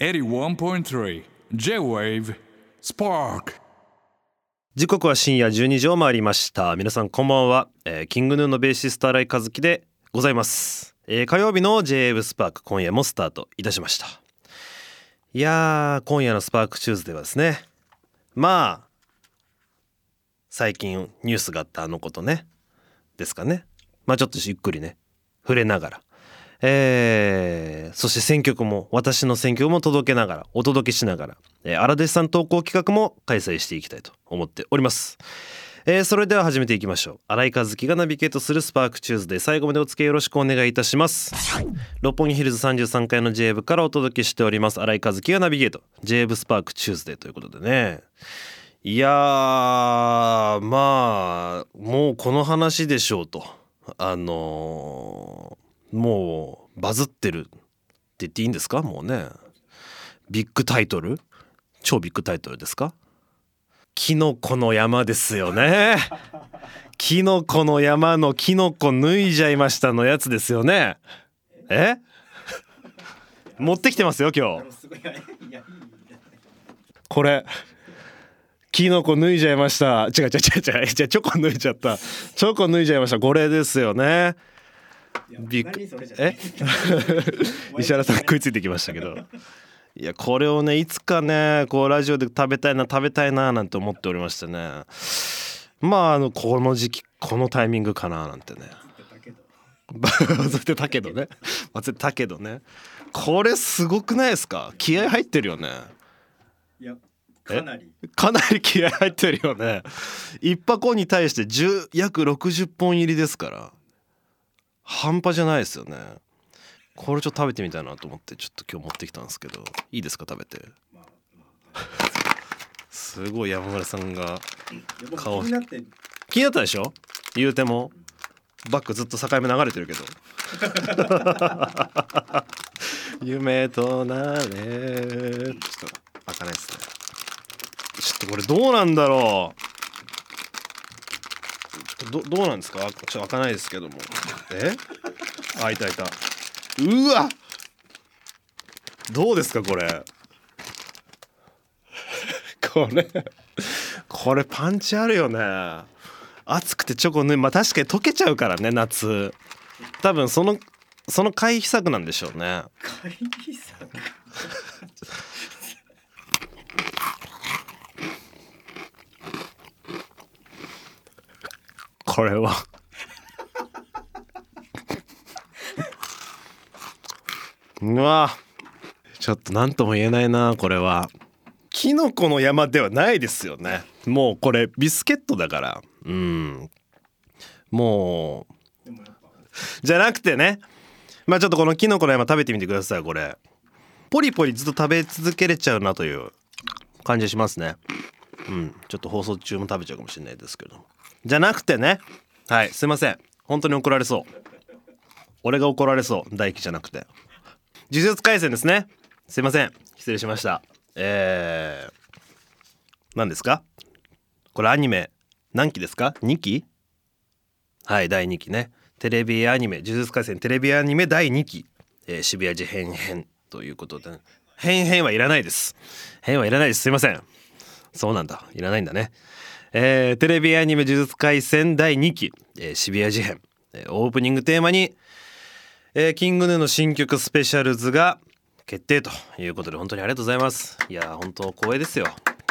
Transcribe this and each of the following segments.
81.3 J-Wave Spark. 時刻は深夜12時を回りました。皆さんこんばんは、えーキングヌーのベーシスト新井和樹でございます、えー火曜日の j ウスパーク今夜もスタートいたしました。いやー今夜のスパークチューズではですね。まあ最近ニュースがあったあのことね。ですかね。まあちょっとゆっくりね。触れながら。えーそして選曲も私の選曲も届けながらお届けしながら、えー、荒弟子さん投稿企画も開催していきたいと思っております、えーそれでは始めていきましょう。新井和樹がナビゲートするスパークチューズデー最後までお付き合いよろしくお願いいたします。六本木ヒルズ33階の J 部からお届けしております新井和樹がナビゲート J 部スパークチューズデーということでね。いやまあもうこの話でしょうと。あのーもうバズってるって言っていいんですか？もうね。ビッグタイトル？超ビッグタイトルですか？キノコの山ですよね。キノコの山のキノコ脱いじゃいましたのやつですよね。え？持ってきてますよ今日。これ。キノコ脱いじゃいました。違う違う違う違う。じゃあチョコ脱いじゃった。チョコ脱いじゃいました。これですよね。びっくえ？石原さん食いついてきましたけど。いやこれをねいつかねこうラジオで食べたいな食べたいななんて思っておりましてね。まああのこの時期このタイミングかななんてね。忘れてたけど。ね。忘れてたけどね。これすごくないですか？気合入ってるよね。いやかなり。かなり気合入ってるよね。一箱に対して10約60本入りですから半端じゃないですよね。これちょっと食べてみたいなと思ってちょっと今日持ってきたんですけど。いいですか食べて？すごい山村さんが顔。気になって気になったでしょ？言うても。バックずっと境目流れてるけど。夢となれ。ちょっと開かないですね。ちょっとこれどうなんだろう。どどうなんですか？ちょっと開かないですけども。え？あ開いた開いた。うわ！どうですかこれ？これ。これパンチあるよね。熱くてチョコねまあ確かに溶けちゃうからね夏。多分そのその回避策なんでしょうね。会議さこれは。うわ。ちょっと何とも言えないなこれは。キノコの山ではないですよね。もうこれビスケットだから。うん。もう。もじゃなくてね。まあちょっとこのキノコの山食べてみてくださいこれ。ポリポリずっと食べ続けれちゃうなという感じしますね。うん。ちょっと放送中も食べちゃうかもしれないですけど。じゃなくてね。はい。すいません。本当に怒られそう。俺が怒られそう。大輝じゃなくて。呪術廻戦ですね。すいません。失礼しました。えー、何ですか？これアニメ。何期ですか？2期？はい第2期ね。テレビアニメ「呪術廻戦」テレビアニメ第2期、えー渋谷事変編ということで。変編はいらないです。変はいらないです。すいません。そうなんだ。いらないんだねえーテレビアニメ「呪術廻戦」第2期、えー渋谷事変、えーオープニングテーマに、えーキングヌーの新曲スペシャルズが決定ということで本当にありがとうございます。いや本当光栄ですよ。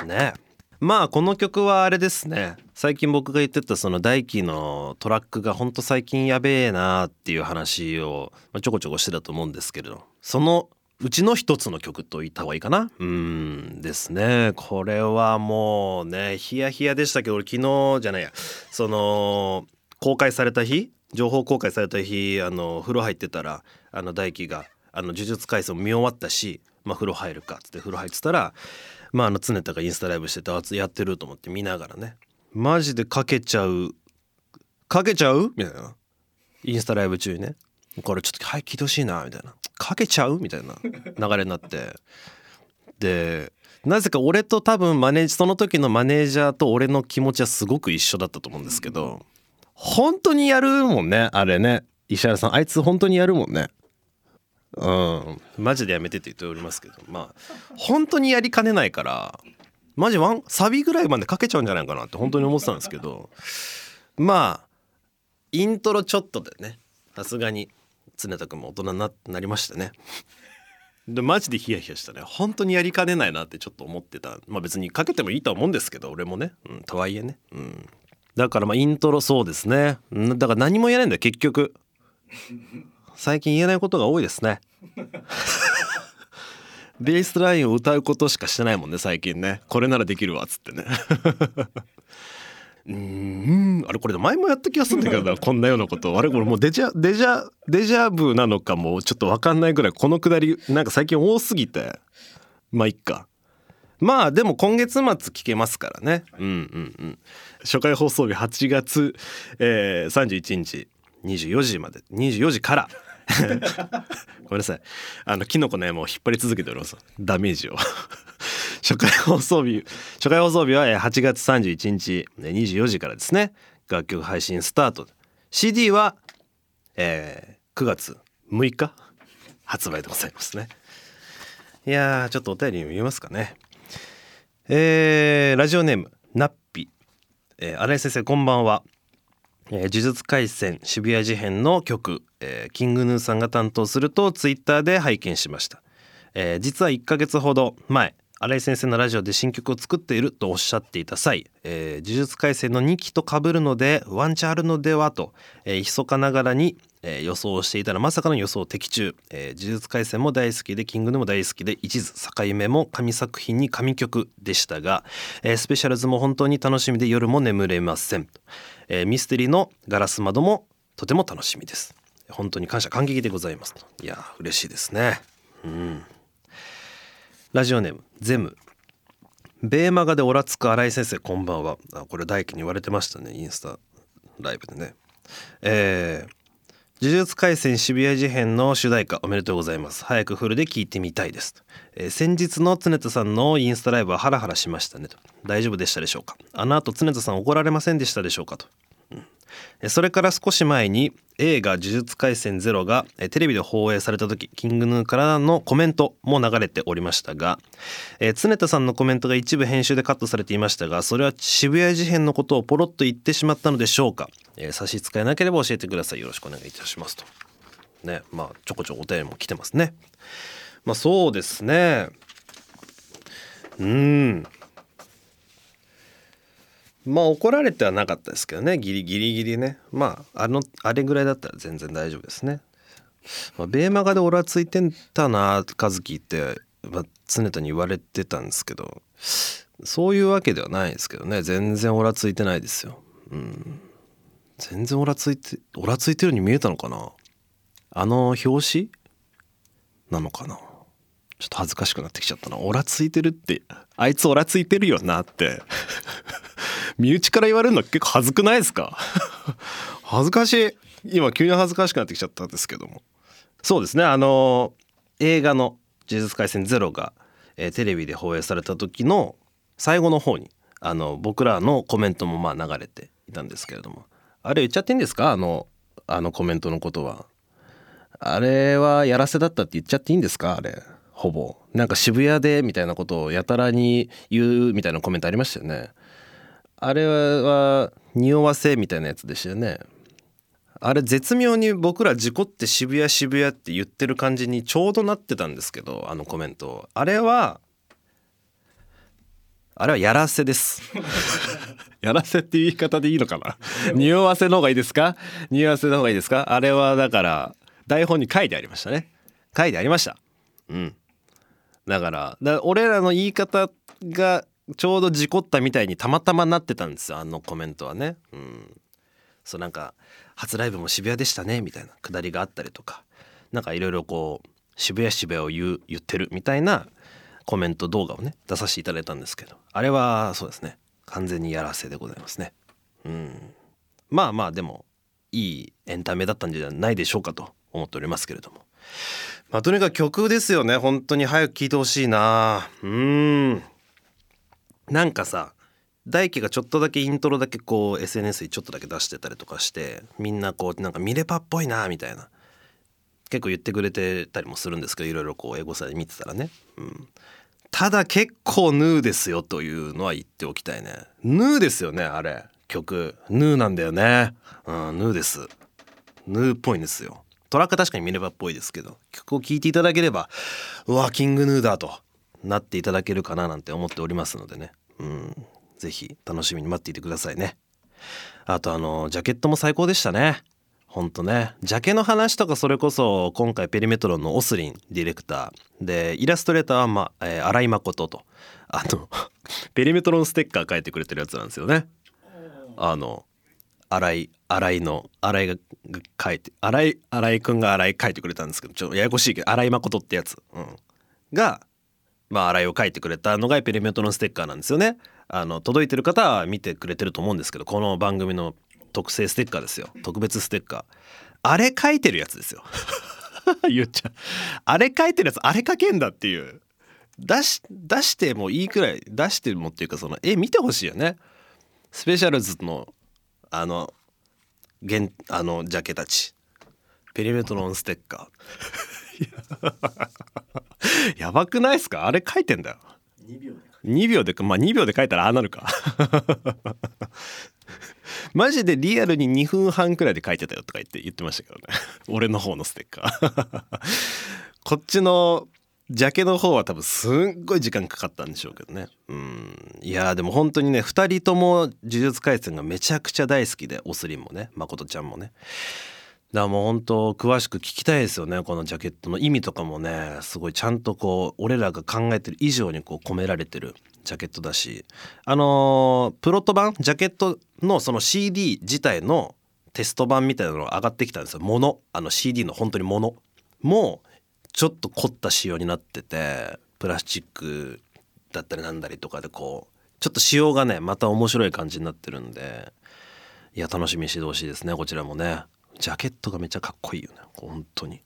ね。まあこの曲はあれですね。最近僕が言ってたその大輝のトラックが本当最近やべえなっていう話をちょこちょこしてたと思うんですけれど。そのうちの一つの曲と言った方がいいかな？うんですね。これはもうねヒヤヒヤでしたけど俺昨日じゃないや。その公開された日情報公開された日あの風呂入ってたらあの大輝があの呪術廻戦見終わったし、まあ、風呂入るかっつって風呂入ってたらまああの常田がインスタライブしててあやってると思って見ながらね。マジでかけちゃう。かけちゃう？みたいな。インスタライブ中にね。これちょっとはい聞いてほしいなみたいな。かけちゃう？みたいな流れになって。でなぜか俺と多分マネージその時のマネージャーと俺の気持ちはすごく一緒だったと思うんですけど本当にやるもんねあれね。石原さんあいつ本当にやるもんね。うん。マジでやめてって言っておりますけど。まあ本当にやりかねないからマジワンサビぐらいまでかけちゃうんじゃないかなって本当に思ってたんですけど。まあイントロちょっとでねさすがに。常田君も大人にななりましたね。でマジでヒヤヒヤしたね。本当にやりかねないなってちょっと思ってた。まあ別にかけてもいいとは思うんですけど俺もね、うん、とはいえね、うん、だからまあイントロそうですね。だから何も言えないんだよ結局。最近言えないことが多いですね。ベースラインを歌うことしかしてないもんね最近ね。これならできるわっつってね。うーん。あれこれ前もやった気がするんだけどな。こんなようなこと。あれこれもうデジャデジャデジャブなのかもちょっと分かんないぐらいこのくだりなんか最近多すぎて。まあいっか。まあでも今月末聞けますからね。うんうんうん。初回放送日8月、えー、31日24時まで。24時から。ごめんなさい。あのキノコの山を引っ張り続けております。ダメージを初回放送日初回放送日は8月31日24時からですね。楽曲配信スタート。CD は、えー9月6日？発売でございますね。いやちょっとお便り読みますかね。えーラジオネームナッピ、えー、新井先生こんばんは。えー呪術廻戦渋谷事変の曲、えーキングヌーさんが担当するとツイッターで拝見しました、えー実は1ヶ月ほど前新井先生のラジオで新曲を作っているとおっしゃっていた際、えー呪術廻戦の2期と被るのでワンチャンあるのではと、えー、密かながらに、えー予想をしていたらまさかの予想的中、えー呪術廻戦も大好きでキングヌも大好きで一途境目も神作品に神曲でしたが、えースペシャルズも本当に楽しみで夜も眠れません、えーミステリーのガラス窓もとても楽しみです。本当に感謝感激でございますと。いやー嬉しいですね。うん。ラジオネームゼム。ベーマガでオラつく新井先生こんばんは。あこれ大輝に言われてましたねインスタライブでね。えー呪術廻戦渋谷事変の主題歌おめでとうございます。早くフルで聴いてみたいです、えー先日の常田さんのインスタライブはハラハラしましたねと。大丈夫でしたでしょうか。あの後常田さん怒られませんでしたでしょうかと。それから少し前に映画「呪術廻戦ゼロがテレビで放映された時キングヌーからのコメントも流れておりましたが、えー常田さんのコメントが一部編集でカットされていましたがそれは渋谷事変のことをポロッと言ってしまったのでしょうか、えー差し支えなければ教えてください。よろしくお願いいたしますと。ねまあちょこちょこお便りも来てますね。まあそうですね。うん。まあ怒られてはなかったですけどね。ギリギリギリね。まああのあれぐらいだったら全然大丈夫ですね。まあ、ベーマガでオラついてたな和樹って、まあ、常田に言われてたんですけど。そういうわけではないですけどね。全然オラついてないですよ。うん、全然オラついてオラついてるように見えたのかな。あの表紙？なのかな。ちょっと恥ずかしくなってきちゃったな。オラついてるってあいつオラついてるよなって。身内から言われるの結構恥ずくないですか？恥ずかしい。今急に恥ずかしくなってきちゃったんですけども。そうですね。あの映画の「呪術廻戦ゼロが、えーテレビで放映された時の最後の方にあの僕らのコメントもまあ流れていたんですけれども。あれ言っちゃっていいんですか？あのあのコメントのことは。あれはやらせだったって言っちゃっていいんですか？あれほぼ。なんか渋谷でみたいなことをやたらに言うみたいなコメントありましたよね。あれは匂わせみたいなやつでしたよね。あれ絶妙に僕ら事故って渋谷渋谷って言ってる感じにちょうどなってたんですけどあのコメントあれはあれはやらせです。やらせっていう言い方でいいのかな？匂わせの方がいいですか？匂わせの方がいいですか？あれはだから台本に書いてありましたね。書いてありました。うん。だからだから俺らの言い方がちょうど事故ったみたいにたまたまなってたんですよあのコメントはね。うん。そうなんか初ライブも渋谷でしたねみたいなくだりがあったりとか。なんかいろいろこう渋谷渋谷を言う言ってるみたいなコメント動画をね出させていただいたんですけど。あれはそうですね完全にやらせでございますね。うん。まあまあでもいいエンタメだったんじゃないでしょうかと思っておりますけれども。まあとにかく曲ですよね本当に。早く聴いてほしいな。うん。なんかさ大輝がちょっとだけイントロだけこう SNS にちょっとだけ出してたりとかしてみんなこうなんかミレパっぽいなみたいな。結構言ってくれてたりもするんですけどいろいろこうエゴサで見てたらね、うん、ただ結構ヌーですよというのは言っておきたいね。ヌーですよねあれ。曲。ヌーなんだよね。うんヌーです。ヌーっぽいんですよ。トラック確かにミネバっぽいですけど曲を聴いていただければうわキングヌーだと。なっていただけるかななんて思っておりますのでね。うん。ぜひ楽しみに待っていてくださいね。あとあのジャケットも最高でしたね。ほんとね。ジャケの話とかそれこそ今回ペリメトロンのオスリンディレクター。でイラストレーターは、まえー、新井誠と。あの ペリメトロンステッカー書いてくれてるやつなんですよね。あの新井新井の新井がが書いて新井新井くんが新井書いてくれたんですけどちょっとややこしいけど新井誠ってやつ、うん、がまあ新井を書いてくれたのがペリメトロンステッカーなんですよね。あの届いてる方は見てくれてると思うんですけどこの番組の特製ステッカーですよ。特別ステッカー。あれ書いてるやつですよ。言っちゃう。あれ書いてるやつあれ書けんだっていう。出し出してもいいくらい出してもっていうかその絵見てほしいよね。スペシャルズのあの現あのジャケたち。ペリメトロンステッカー。やばくないっすか？あれ書いてんだよ。2秒で2秒でまあ2秒で書いたらああなるか。マジでリアルに2分半くらいで書いてたよとか言って言ってましたけどね。俺の方のステッカー。こっちのジャケの方は多分すんごい時間かかったんでしょうけどね。うん。いやでも本当にね2人とも「呪術廻戦」がめちゃくちゃ大好きでおすりんもね誠ちゃんもね。だもう本当詳しく聞きたいですよねこのジャケット。の意味とかもねすごいちゃんとこう俺らが考えてる以上にこう込められてるジャケットだし。あのープロット版？ジャケットのその CD 自体のテスト版みたいなのが上がってきたんですよ。ものあの CD の本当にものもちょっと凝った仕様になっててプラスチックだったりなんだりとかでこうちょっと仕様がねまた面白い感じになってるんでいや楽しみにしてほしいですねこちらもね。ジャケットがめっちゃかっこいいよね。本当に。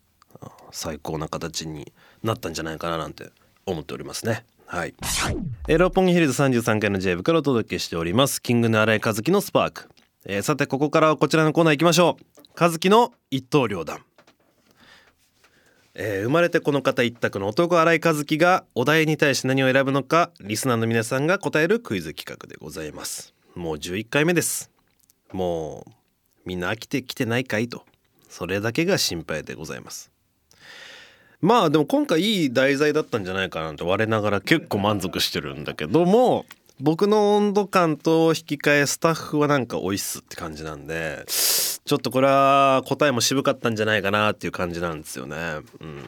最高な形になったんじゃないかななんて思っておりますね。はい、えー六本木ヒルズ33階の J 部からお届けしております。キングの新井和樹のスパーク、えーさてここからはこちらのコーナー行きましょう。和樹の一刀両断。えー生まれてこの方一択の男新井和樹がお題に対して何を選ぶのかリスナーの皆さんが答えるクイズ企画でございます。もう11回目です。もうみんな飽きてきてないかいと。それだけが心配でございます。まあでも今回いい題材だったんじゃないかなと。我ながら結構満足してるんだけども僕の温度感と引き換えスタッフはなんかおいっすって感じなんでちょっとこれは答えも渋かったんじゃないかなっていう感じなんですよね。うん。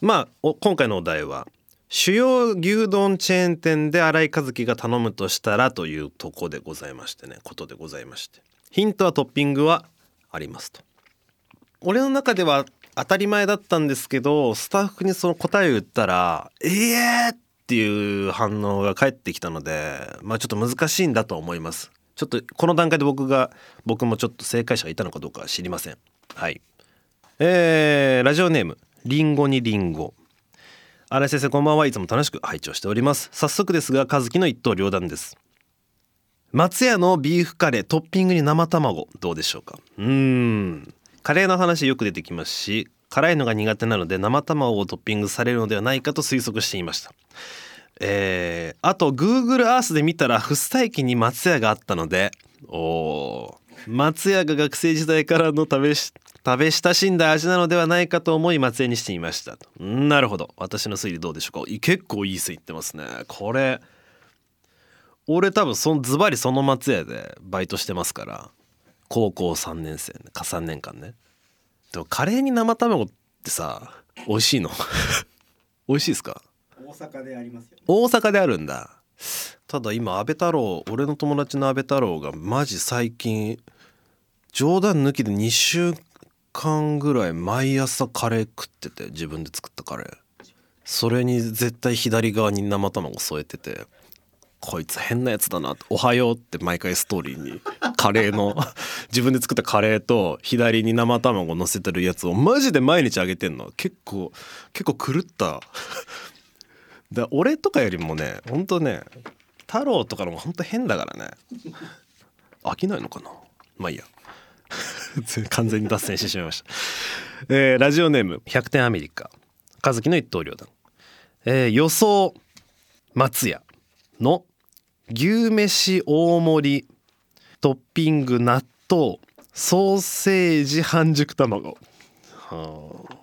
まあ今回のお題は主要牛丼チェーン店で新井和樹が頼むとしたらというとこでございましてね。ことでございまして。ヒントはトッピングはありますと。俺の中では当たり前だったんですけどスタッフにその答えを言ったら「ええー!」っていう反応が返ってきたのでまあちょっと難しいんだと思います。ちょっとこの段階で僕が僕もちょっと正解者がいたのかどうかは知りません。はい。えー、ラジオネームリンゴにリンゴ。新井先生こんばんは。いつも楽しく拝聴しております。早速ですが和樹の一刀両断です。松屋のビーフカレートッピングに生卵どうでしょうか？うーん。カレーの話よく出てきますし辛いのが苦手なので生卵をトッピングされるのではないかと推測していました。えー、あと Google Earth で見たら福生駅に松屋があったのでおー。松屋が学生時代からの食べし食べ親しんだ味なのではないかと思い松屋にしてみましたなるほど。私の推理どうでしょうか？い結構いい推理ってますね。これ俺多分そのズバリその松屋でバイトしてますから高校3年生ねか3年間ね。でもカレーに生卵ってさ美味しいの？美味しいですか？大阪でありますよね。大阪であるんだ。ただ今安倍太郎俺の友達の安倍太郎がマジ最近冗談抜きで2週間ぐらい毎朝カレー食ってて自分で作ったカレー。それに絶対左側に生卵添えててこいつ変なやつだな「おはよう」って毎回ストーリーにカレーの 自分で作ったカレーと左に生卵乗せてるやつをマジで毎日あげてんの。結構結構狂った。だ俺とかよりもねほんとね太郎とかのほんと変だからね。飽きないのかな。まあいいや。完全に脱線してしまいました、えーラジオネーム100点アメリカ。和樹の一刀両断、えー予想松屋の牛飯大盛りトッピング納豆ソーセージ半熟卵。はあ。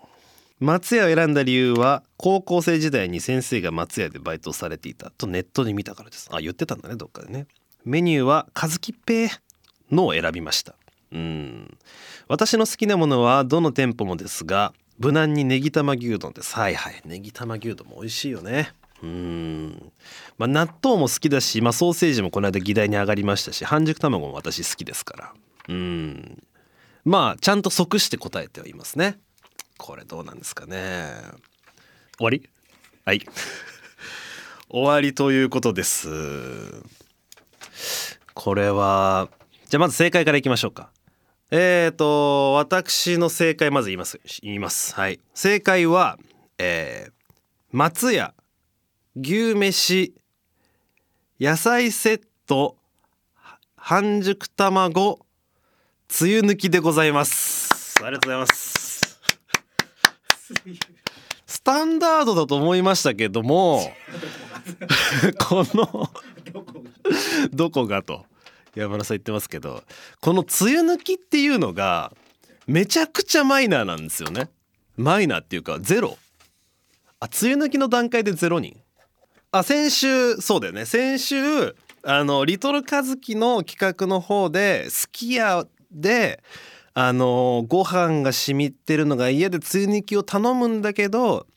松屋を選んだ理由は高校生時代に先生が松屋でバイトされていたとネットで見たからです。あ言ってたんだねどっかでね。メニューは和樹っぺーのを選びました。うん。私の好きなものはどの店舗もですが無難にネギ玉牛丼です。はいはい。ネギ玉牛丼も美味しいよね。うん。まあ納豆も好きだし、まあ、ソーセージもこの間議題に上がりましたし半熟卵も私好きですから。うん。まあちゃんと即して答えてはいますね。これどうなんですかね。終わり？はい。終わりということです。これはじゃあまず正解からいきましょうか。えーと私の正解まず言います言います。はい。正解はえー松屋牛飯野菜セット半熟卵つゆ抜きでございます。ありがとうございます。スタンダードだと思いましたけども このどこが？と山田さん言ってますけどこのつゆ抜きっていうのがめちゃくちゃマイナーなんですよね。マイナーっていうかゼロ。あつゆ抜きの段階でゼロ人。あ先週そうだよね。先週あのリトルカズキの企画の方ですき家であのご飯が染みってるのが家でつゆ抜きを頼むんだけど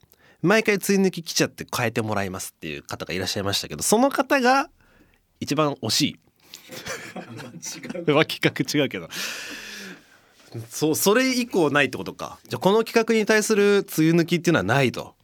毎回つゆ抜き来ちゃって変えてもらいますっていう方がいらっしゃいましたけどその方が一番惜しい。違うは企画違うけど。そうそれ以降ないってことか。じゃあこの企画に対する梅雨抜きっていうのはないと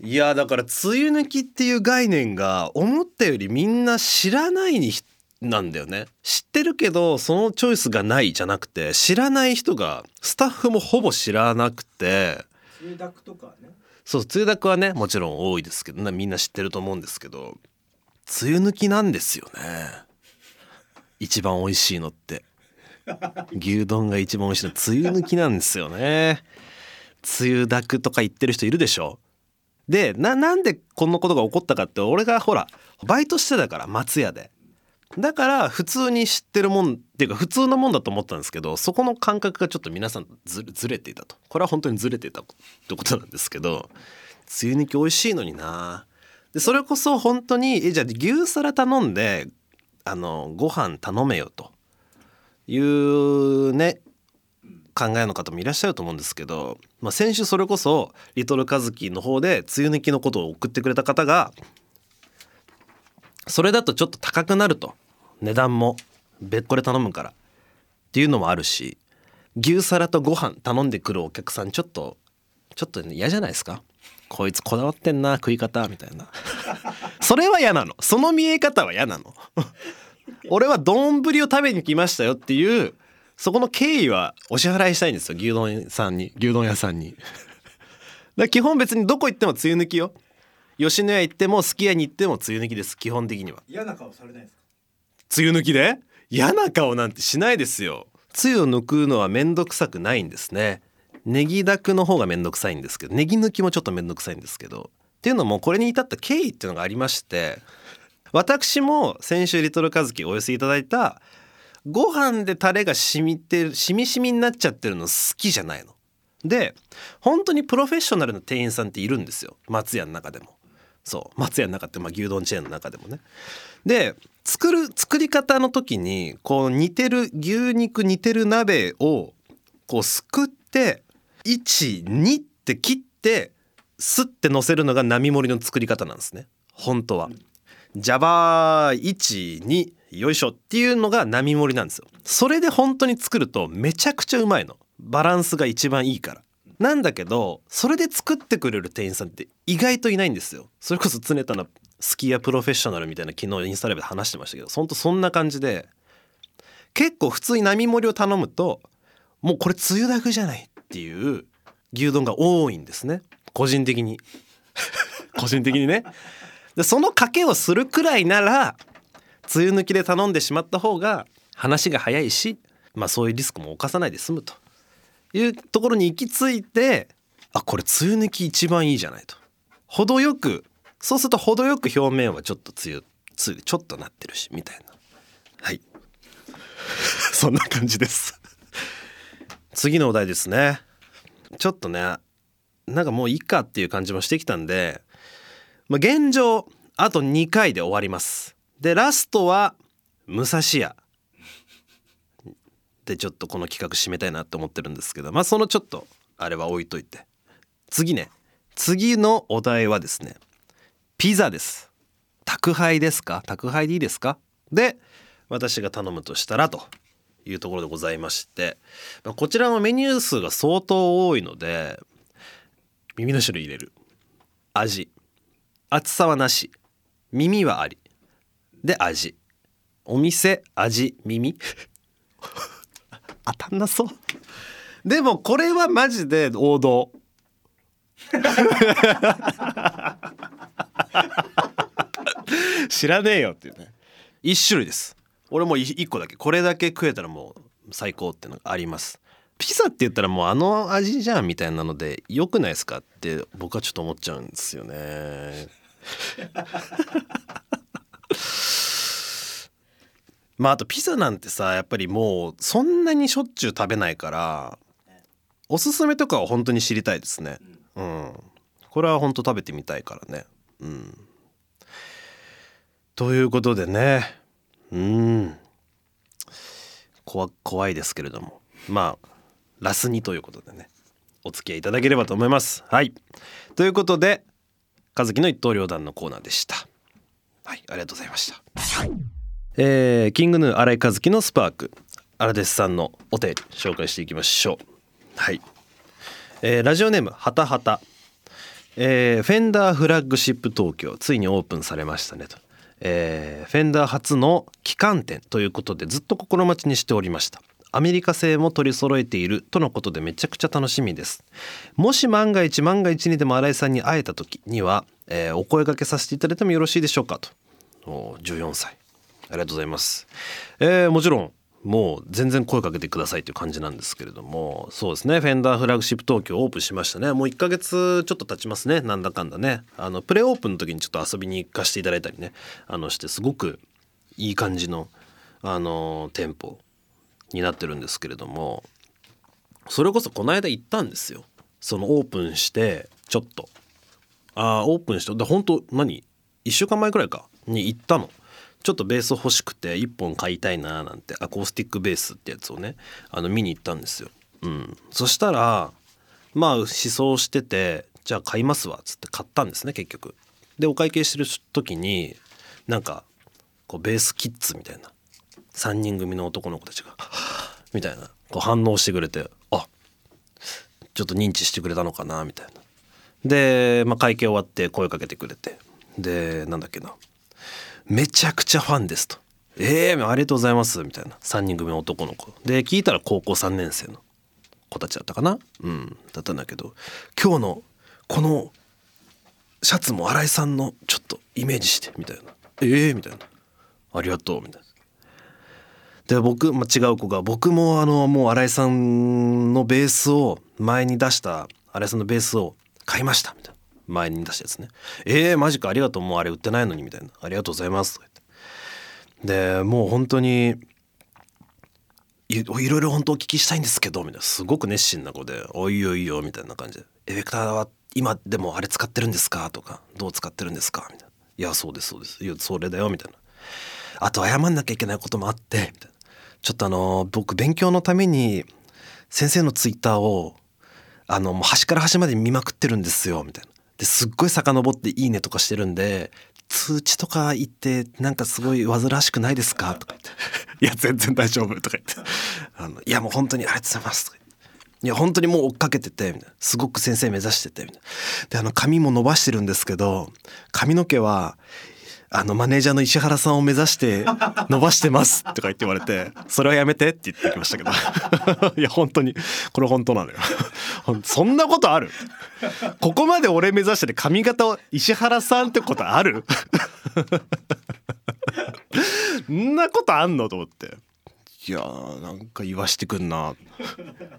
いやだから梅雨抜きっていう概念が思ったよりみんな知らないになんだよね。知ってるけどそのチョイスがないじゃなくて知らない人がスタッフもほぼ知らなくて。梅雨ダクとかね。そう梅雨だくはねもちろん多いですけどなみんな知ってると思うんですけど梅雨抜きなんですよね。一番美味しいのって。牛丼が一番美味しいの。梅雨抜きなんですよね。梅雨だくとか言ってる人いるでしょでななんでこんなことが起こったかって俺がほらバイトしてたから松屋で。だから普通に知ってるもんっていうか普通のもんだと思ったんですけどそこの感覚がちょっと皆さんずずれていたと。これは本当にずれていたってことなんですけど梅雨抜き美味しいのにな。でそれこそ本当にえじゃあ牛皿頼んであのご飯頼めよと。いうね考えの方もいらっしゃると思うんですけど、まあ、先週それこそリトルカズキの方で梅雨抜きのことを送ってくれた方がそれだとちょっと高くなると。値段も別個で頼むから。っていうのもあるし牛皿とご飯頼んでくるお客さんちょっとちょっと嫌じゃないですか？こいつこだわってんな食い方みたいな。それは嫌なの。その見え方は嫌なの。俺は丼を食べに来ましたよっていうそこの経緯はお支払いしたいんですよ牛丼屋さんに牛丼屋さんに。だ基本別にどこ行っても梅雨抜きよ。吉野家行ってもすき家に行っても梅雨抜きです基本的には。嫌な顔されないですか？梅雨抜きで？嫌な顔なんてしないですよ。梅雨を抜くのはめんどくさくないんですね。ネギだくの方がめんどくさいんですけどネギ抜きもちょっとめんどくさいんですけど。っていうのもこれに至った経緯っていうのがありまして私も先週リトルカズキお寄せいただいたご飯でタレが染みてるしみしみになっちゃってるの好きじゃないの。で本当にプロフェッショナルな店員さんっているんですよ松屋の中でも。そう松屋の中ってまあ牛丼チェーンの中でもね。で作る作り方の時にこう煮てる牛肉煮てる鍋をこうすくって12って切ってスッて乗せるのが並盛りの作り方なんですね本当は。ジャバー12よいしょっていうのが並盛りなんですよ。それで本当に作るとめちゃくちゃうまいの。バランスが一番いいから。なんだけどそれで作ってくれる店員さんって意外といないんですよ。それこそ常田のスキーヤプロフェッショナルみたいな昨日インスタライブで話してましたけど本当そんな感じで結構普通に並盛りを頼むともうこれつゆだくじゃないっていう牛丼が多いんですね個人的に 個人的にねでその賭けをするくらいなら梅雨抜きで頼んでしまった方が話が早いしまあそういうリスクも犯さないで済むというところに行き着いてあこれ梅雨抜き一番いいじゃないと。程よくそうすると程よく表面はちょっと梅雨つちょっとなってるしみたいな。はい。そんな感じです。次のお題ですね。ちょっとねなんかもういいかっていう感じもしてきたんで、まあ、現状あと2回で終わります。でラストは武蔵屋。でちょっとこの企画締めたいなって思ってるんですけどまあそのちょっとあれは置いといて。次ね。次のお題はですね。ピザです。宅配ですか？宅配でいいですか？で私が頼むとしたらというところでございまして。こちらのメニュー数が相当多いので耳の種類入れる。味。厚さはなし。耳はあり。で味。お店味耳。当たんなそう。でもこれはマジで王道。知らねえよっていうね。一種類です。俺もう一個だけ。これだけ食えたらもう最高っていうのがあります。ピザって言ったらもうあの味じゃんみたいなので良くないですかって僕はちょっと思っちゃうんですよね。まああとピザなんてさやっぱりもうそんなにしょっちゅう食べないからおすすめとかは本当に知りたいですね。うん。これは本当食べてみたいからね。うん。ということでね。うん。怖怖いですけれども。まあラス2ということでね。お付き合いいただければと思います。はい。ということで和樹の一刀両断のコーナーでした。はいありがとうございました。えー、キングヌー新井和樹のスパーク荒弟子さんのお便り紹介していきましょう。はい、えー、ラジオネームはたはたえー、フェンダーフラッグシップ東京ついにオープンされましたねと、えー、フェンダー初の旗艦店ということでずっと心待ちにしておりました。アメリカ製も取り揃えているとのことでめちゃくちゃ楽しみです。もし万が一万が一にでも新井さんに会えた時には、えー、お声掛けさせていただいてもよろしいでしょうかと。お14歳。ありがとうございます。えー、もちろんもう全然声かけてくださいという感じなんですけれどもそうですね。フェンダーフラッグシップ東京オープンしましたね。もう1ヶ月ちょっと経ちますね。なんだかんだね。あのプレオープンの時にちょっと遊びに行かせていただいたりね。あのしてすごくいい感じのあの店舗になってるんですけれどもそれこそこの間行ったんですよ。そのオープンしてちょっと。あーオープンしてで本当何？1週間前くらいか。に行ったの。ちょっとベース欲しくて1本買いたいななんて。アコースティックベースってやつをね。あの見に行ったんですよ。うん、そしたらまあ思想しててじゃあ買いますわ。っつって買ったんですね結局。でお会計してる時になんかこうベースキッズみたいな。3人組の男の子たちが「みたいな。こう反応してくれてあちょっと認知してくれたのかなみたいな。で、まあ、会計終わって声かけてくれて。でなんだっけな。めちゃくちゃファンですと。えー、ありがとうございます。みたいな。3人組の男の子。で聞いたら高校3年生の。子たちだったかな。うん。だったんだけど。今日のこのシャツも新井さんのちょっとイメージして。みたいな。ええー、みたいな。ありがとう。みたいな。で僕、まあ、違う子が僕もあのもう新井さんのベースを前に出した新井さんのベースを買いました。みたいな。前に出したやつね「えー、マジか。ありがとう。もうあれ売ってないのに」みたいな「ありがとうございます」とか言って。でもう本当にいいろいろ本当お聞きしたいんですけど。みたいな。すごく熱心な子で「おいよいよ」みたいな感じで「エフェクターは今でもあれ使ってるんですか?」とか「どう使ってるんですか?」みたいな「いやそうですそうです。いやそれだよ」みたいな「あと謝んなきゃいけないこともあって」みたいな「ちょっとあの僕勉強のために先生のツイッターをあのもう端から端まで見まくってるんですよ」みたいな。ですっごい遡って「いいね」とかしてるんで通知とか言ってなんかすごい煩わしくないですか?」とか言って「いや全然大丈夫」とか言って「あのいやもう本当にありがとうございます」とか言って。いや本当にもう追っかけててみたいなすごく先生目指しててみたいなであの髪も伸ばしてるんですけど髪の毛はあのマネージャーの石原さんを目指して 伸ばしてますとか言って言われてそれはやめてって言ってきましたけど。いや本当にこれ本当なのよ。そんなことある？ここまで俺目指してて髪型を石原さんってことある？そんなことあんのと思って。いやーなんか言わしてくんな。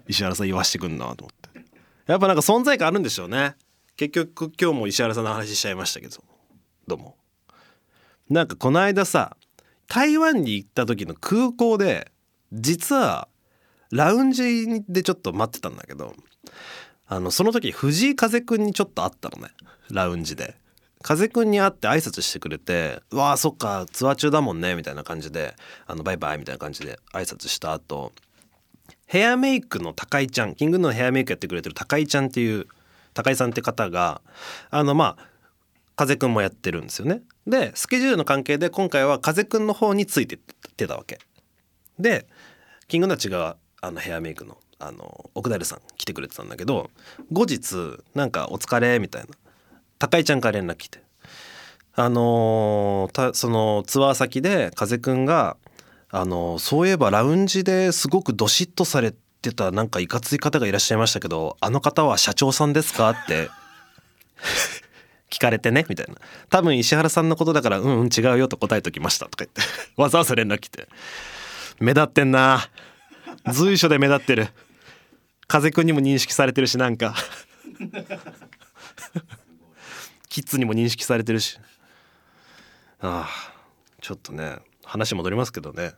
石原さん言わしてくんなと思って。やっぱなんか存在感あるんでしょうね。結局今日も石原さんの話しちゃいましたけど。どうもなんかこの間さ台湾に行った時の空港で実はラウンジでちょっと待ってたんだけどあのその時藤井風くんにちょっと会ったのねラウンジで。風くんに会って挨拶してくれて「うわあそっかツアー中だもんね」みたいな感じで「あのバイバイ」みたいな感じで挨拶した後ヘアメイクの高井ちゃんキングのヘアメイクやってくれてる高井ちゃんっていう高井さんって方があのまあ風くんもやってるんですよね。でスケジュールの関係で今回は風くんの方についてってたわけ。でキングヌーは違うあのヘアメイクのあの奥平さん来てくれてたんだけど後日なんか「お疲れ」みたいな高井ちゃんから連絡来てあのーそのツアー先で風くんが、あのーそういえばラウンジですごくドシッとされてたなんかいかつい方がいらっしゃいましたけどあの方は社長さんですか？って。聞かれてねみたいな。多分石原さんのことだからうんうん違うよと答えときましたとか言って。わざわざ連絡来て。目立ってんな。随所で目立ってる。風くんにも認識されてるしなんか。キッズにも認識されてるし。ああちょっとね話戻りますけどね。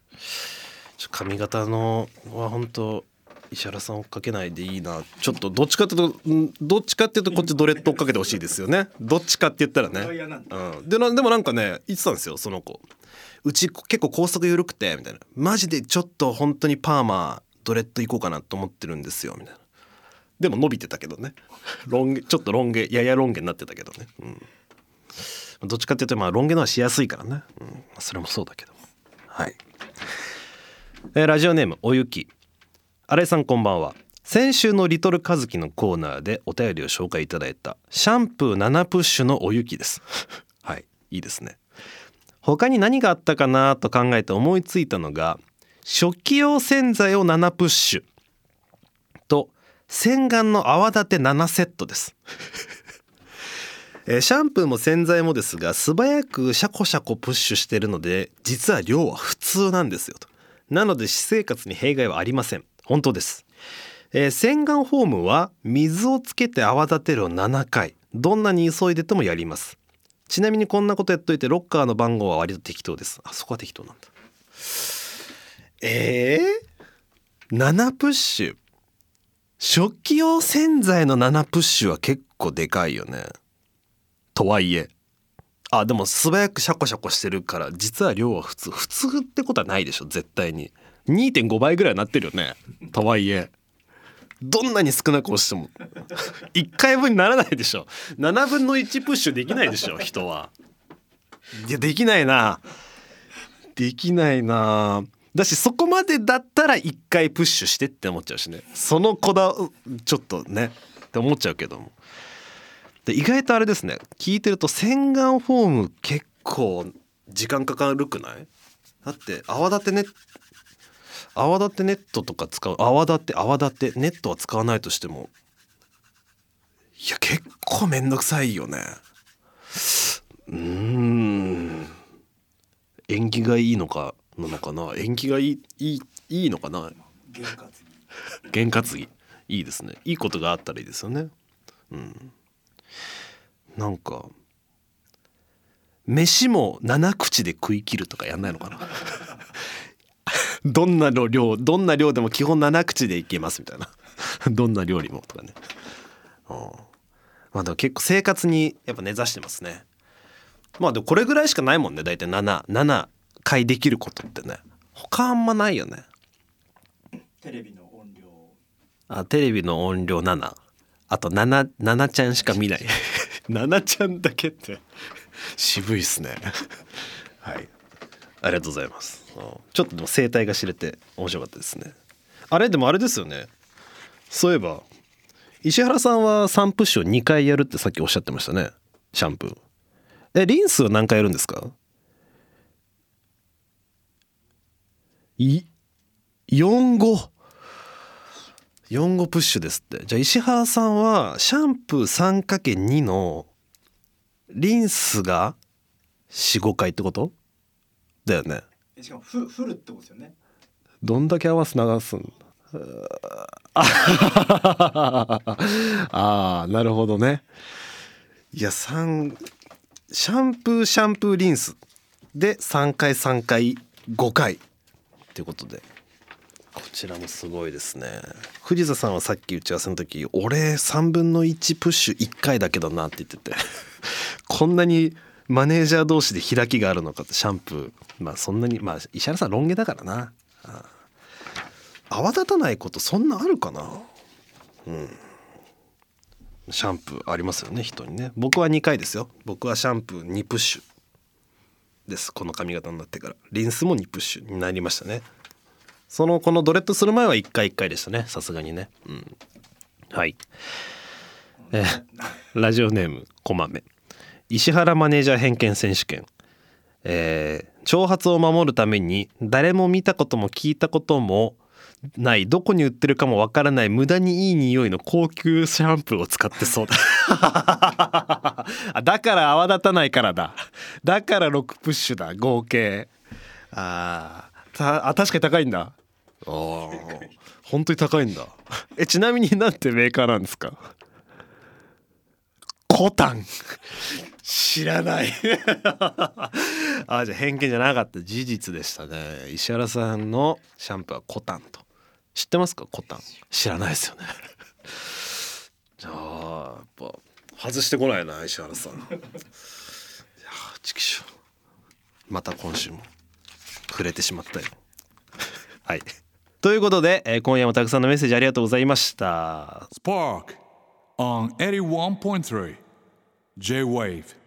髪型のは本当石原さん追っかけないでいいな。ちょっとどっちかっていうとんどっちかっていうとこっちドレッド追っかけてほしいですよね。どっちかって言ったらね。うん、でなでもなんかね言ってたんですよその子。うち結構高速緩くてみたいな。マジでちょっと本当にパーマドレッド行こうかなと思ってるんですよみたいな。でも伸びてたけどね。ロン毛ちょっとロン毛ややロン毛になってたけど。ね、うん、どっちかっていうとまあロン毛のはしやすいからね、うん、まあそれもそうだけど。はい、えーラジオネームおゆき新井さんこんばんは。先週のリトルカズキのコーナーでお便りを紹介いただいたシャンプー7プッシュのおゆきです。はいいいですね。他に何があったかなと考えて思いついたのが食器用洗剤を7プッシュと洗顔の泡立て7セットです。えシャンプーも洗剤もですが素早くシャコシャコプッシュしてるので実は量は普通なんですよと。なので私生活に弊害はありません。本当です、えー洗顔フォームは水をつけて泡立てるを7回。どんなに急いでてもやります。ちなみにこんなことやっといてロッカーの番号は割と適当です。あそこは適当なんだ。えー、7プッシュ。食器用洗剤の7プッシュは結構でかいよね。とはいえ。あでも素早くシャコシャコしてるから実は量は普通。普通ってことはないでしょ絶対に。2.5倍ぐらいになってるよね。とはいえ。どんなに少なく押しても。1回分にならないでしょ。7分の1プッシュできないでしょ人は。いやできないな。できないな。だしそこまでだったら1回プッシュしてって思っちゃうしね。そのこだちょっとね。って思っちゃうけども。で意外とあれですね。聞いてると洗顔フォーム結構時間かかるくない？だって泡立てネッ泡立てネットとか使う泡立て泡立てネットは使わないとしてもいや結構めんどくさいよね。うーん。縁起がいいのかなのかな？縁起がいいいいいいのかな？験担ぎ。いいですねいいことがあったらいいですよね。うん。なんか飯も7口で食い切るとかやんないのかな？どんなの量どんな量でも基本7口でいけますみたいな。どんな料理もとかね。うん。まあでも結構生活にやっぱ根ざしてますね。まあでもこれぐらいしかないもんね。大体77回できることってね。他あんまないよね。テレビの音量。あテレビの音量7あと 7, 7ちゃんしか見ない。7ちゃんだけって。渋いっすね。はい。ありがとうございます。うんちょっとでも生態が知れて面白かったですね。あれでもあれですよね。そういえば石原さんは3プッシュを2回やるってさっきおっしゃってましたね。シャンプー。えリンスは何回やるんですか？い45 45プッシュですって。じゃあ石原さんはシャンプー 3×2 のリンスが45回ってこと？だよね。えしかもフフルってことですよね。どんだけ合わせ流すん？ああなるほどね。いや3シャンプーシャンプーリンスで3回3回5回。っていうことで。こちらもすごいですね。藤田さんはさっき打ち合わせの時俺3分の1プッシュ1回だけだなって言ってて。こんなにマネージャー同士で開きがあるのかってシャンプー。まあそんなにまあ石原さんロン毛だからな。泡立たないことそんなあるかな？うん。シャンプーありますよね人にね。僕は2回ですよ。僕はシャンプー2プッシュ。ですこの髪型になってから。リンスも2プッシュになりましたね。そのこのドレッドする前は1回1回でしたね。さすがにね。うん。はい。えラジオネームこまめ。石原マネージャー偏見選手権。えー長髪を守るために誰も見たことも聞いたこともないどこに売ってるかもわからない無駄にいい匂いの高級シャンプーを使ってそうだ。だから泡立たないからだ。だから6プッシュだ。合計。あたあ確かに高いんだ。あー。本当に高いんだ。えちなみになんてメーカーなんですか？コタン。知らない。あじゃあ偏見じゃなかった。事実でしたね。石原さんのシャンプーはコタンと。知ってますか？コタン。知らないですよね。じゃあやっぱ外してこないな石原さん。いやーチキショまた今週も触れてしまったよ。はい。ということで、えー今夜もたくさんのメッセージありがとうございました。Spark on 81.3 J Wave.